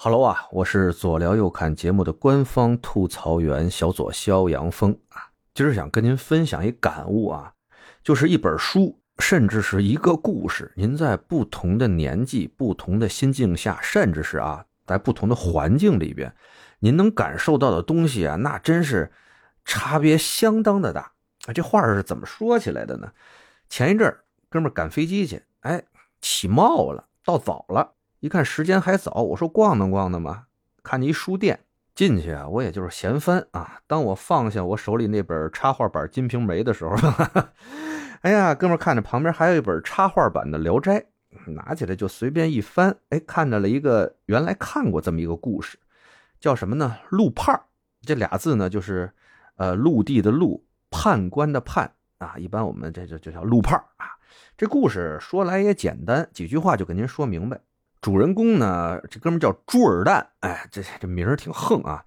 Hello 啊，我是左聊右看节目的官方吐槽员小左肖阳峰啊，今儿想跟您分享一感悟啊，就是一本书，甚至是一个故事，您在不同的年纪、不同的心境下，甚至是啊，在不同的环境里边，您能感受到的东西啊，那真是差别相当的大啊。这话是怎么说起来的呢？前一阵儿，哥们儿赶飞机去，哎，起冒了，到早了。一看时间还早，我说逛荡逛荡嘛，看见一书店进去啊，我也就是闲翻啊。当我放下我手里那本插画版《金瓶梅》的时候，哎呀，哥们看着旁边还有一本插画版的《聊斋》，拿起来就随便一翻，哎，看到了一个原来看过这么一个故事，叫什么呢？陆判这俩字呢，就是呃陆地的陆，判官的判啊，一般我们这就就叫陆判啊。这故事说来也简单，几句话就给您说明白。主人公呢，这哥们叫朱尔旦，哎，这这名儿挺横啊。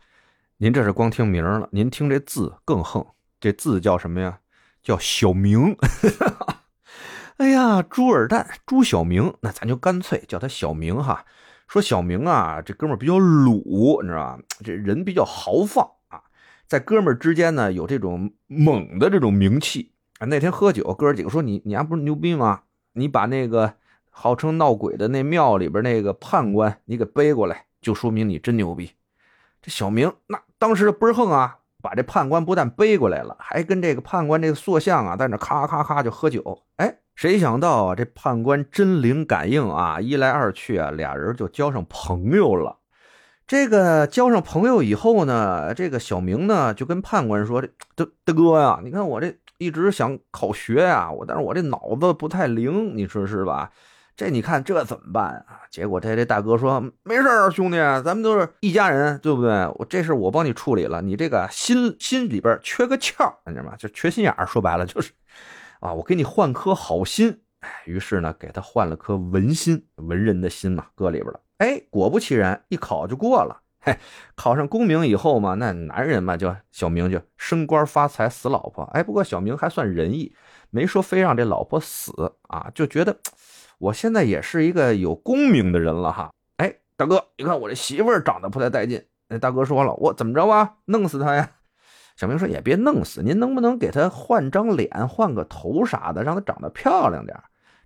您这是光听名了，您听这字更横。这字叫什么呀？叫小明。哎呀，朱尔旦，朱小明，那咱就干脆叫他小明哈。说小明啊，这哥们比较鲁，你知道吧？这人比较豪放啊，在哥们之间呢有这种猛的这种名气啊。那天喝酒，哥几个说你你还不是牛逼吗？你把那个。号称闹鬼的那庙里边那个判官，你给背过来，就说明你真牛逼。这小明那当时倍儿横啊，把这判官不但背过来了，还跟这个判官这个塑像啊，在那咔咔咔就喝酒。哎，谁想到啊，这判官真灵感应啊，一来二去啊，俩人就交上朋友了。这个交上朋友以后呢，这个小明呢就跟判官说：“这大大哥呀，你看我这一直想考学呀，我但是我这脑子不太灵，你说是吧？”这你看这怎么办啊？结果这这大哥说没事兄弟，咱们都是一家人，对不对？我这事我帮你处理了。你这个心心里边缺个窍，你知道吗？就缺心眼儿。说白了就是，啊，我给你换颗好心。于是呢，给他换了颗文心，文人的心嘛，搁里边了。哎，果不其然，一考就过了。嘿，考上功名以后嘛，那男人嘛，就小明就升官发财，死老婆。哎，不过小明还算仁义，没说非让这老婆死啊，就觉得。我现在也是一个有功名的人了哈，哎，大哥，你看我这媳妇儿长得不太带劲。那大哥说了，我怎么着啊？弄死她呀？小明说也别弄死，您能不能给她换张脸、换个头啥的，让她长得漂亮点？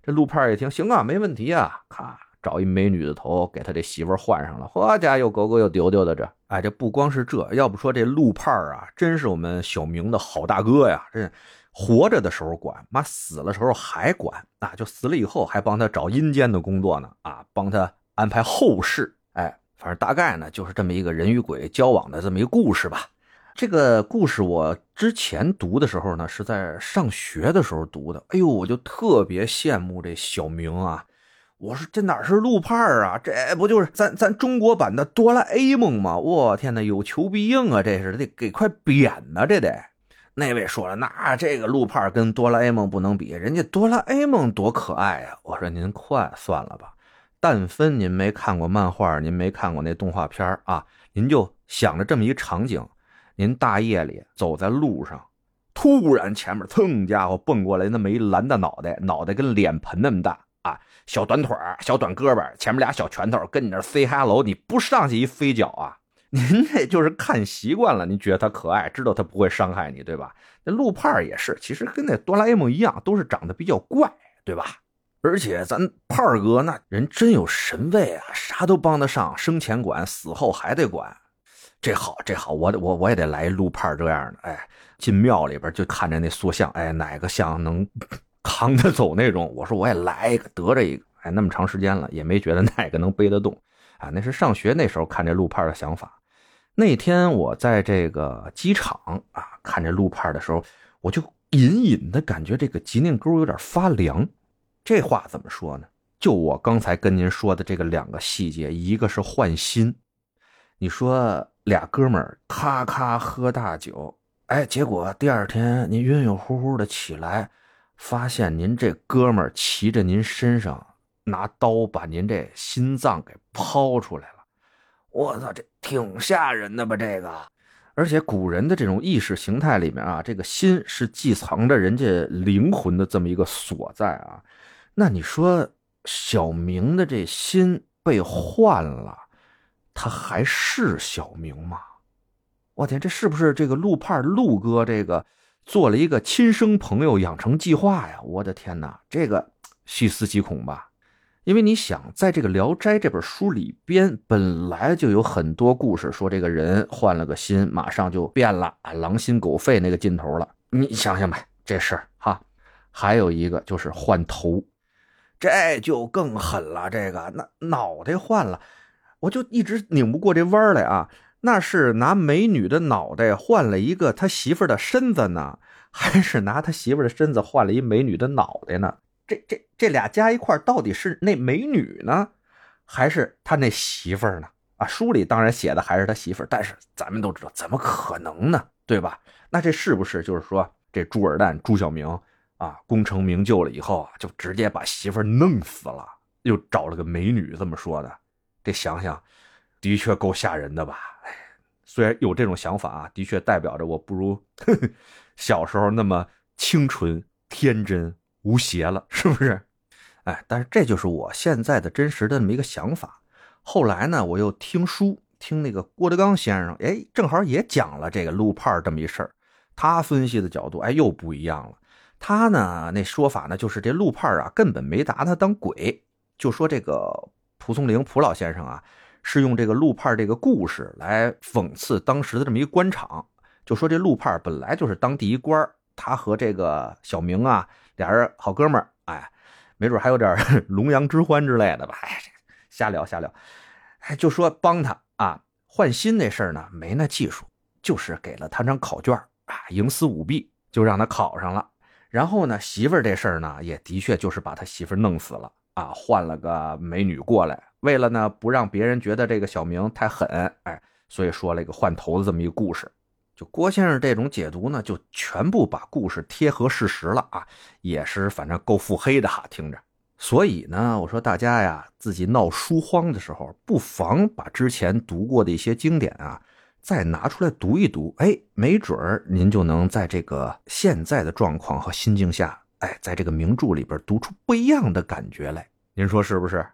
这陆派一听，行啊，没问题啊，咔，找一美女的头给他这媳妇儿换上了。嚯家又狗狗又丢丢的这，哎，这不光是这，要不说这陆派啊，真是我们小明的好大哥呀，这。活着的时候管，妈死了时候还管啊！就死了以后还帮他找阴间的工作呢啊，帮他安排后事。哎，反正大概呢就是这么一个人与鬼交往的这么一个故事吧。这个故事我之前读的时候呢是在上学的时候读的。哎呦，我就特别羡慕这小明啊！我说这哪是路派啊？这不就是咱咱中国版的哆啦 A 梦吗？我天哪，有求必应啊！这是得给块匾呢，这得。那位说了，那这个路派跟哆啦 A 梦不能比，人家哆啦 A 梦多可爱呀！我说您快算了吧，但分您没看过漫画，您没看过那动画片啊，您就想着这么一场景：您大夜里走在路上，突然前面蹭家伙蹦过来那么一蓝的脑袋，脑袋跟脸盆那么大啊，小短腿小短胳膊，前面俩小拳头跟你那 say hello，你不上去一飞脚啊？您这就是看习惯了，您觉得它可爱，知道它不会伤害你，对吧？那鹿派也是，其实跟那哆啦 A 梦一样，都是长得比较怪，对吧？而且咱派哥那人真有神位啊，啥都帮得上，生前管，死后还得管。这好，这好，我我我也得来一鹿派这样的。哎，进庙里边就看着那塑像，哎，哪个像能 扛得走那种？我说我也来一个，得着一个。哎，那么长时间了，也没觉得哪个能背得动。啊，那是上学那时候看这路派的想法。那天我在这个机场啊，看这路牌的时候，我就隐隐的感觉这个脊梁沟有点发凉。这话怎么说呢？就我刚才跟您说的这个两个细节，一个是换心。你说俩哥们儿咔咔喝大酒，哎，结果第二天您晕晕乎乎的起来，发现您这哥们儿骑着您身上。拿刀把您这心脏给抛出来了，我操，这挺吓人的吧？这个，而且古人的这种意识形态里面啊，这个心是寄藏着人家灵魂的这么一个所在啊。那你说小明的这心被换了，他还是小明吗？我天，这是不是这个陆盼陆哥这个做了一个亲生朋友养成计划呀？我的天哪，这个细思极恐吧？因为你想，在这个《聊斋》这本书里边，本来就有很多故事，说这个人换了个心，马上就变了，狼心狗肺那个劲头了。你想想吧，这事儿哈，还有一个就是换头，这就更狠了。这个那脑袋换了，我就一直拧不过这弯来啊。那是拿美女的脑袋换了一个他媳妇的身子呢，还是拿他媳妇的身子换了一美女的脑袋呢？这这这俩加一块到底是那美女呢，还是他那媳妇呢？啊，书里当然写的还是他媳妇但是咱们都知道，怎么可能呢？对吧？那这是不是就是说，这朱尔旦朱小明啊，功成名就了以后啊，就直接把媳妇弄死了，又找了个美女？这么说的，这想想，的确够吓人的吧？哎虽然有这种想法啊，的确代表着我不如 小时候那么清纯、天真、无邪了，是不是？哎，但是这就是我现在的真实的这么一个想法。后来呢，我又听书，听那个郭德纲先生，哎，正好也讲了这个陆派这么一事儿。他分析的角度，哎，又不一样了。他呢，那说法呢，就是这陆派啊，根本没拿他当鬼，就说这个蒲松龄蒲老先生啊。是用这个陆派这个故事来讽刺当时的这么一个官场，就说这陆派本来就是当第一官他和这个小明啊俩人好哥们儿，哎，没准还有点 龙阳之欢之类的吧，哎，瞎聊瞎聊，哎，就说帮他啊换心那事儿呢没那技术，就是给了他张考卷啊，营私舞弊就让他考上了，然后呢媳妇儿这事儿呢也的确就是把他媳妇儿弄死了啊，换了个美女过来。为了呢不让别人觉得这个小明太狠，哎，所以说了一个换头的这么一个故事。就郭先生这种解读呢，就全部把故事贴合事实了啊，也是反正够腹黑的哈，听着。所以呢，我说大家呀，自己闹书荒的时候，不妨把之前读过的一些经典啊，再拿出来读一读，哎，没准儿您就能在这个现在的状况和心境下，哎，在这个名著里边读出不一样的感觉来。您说是不是？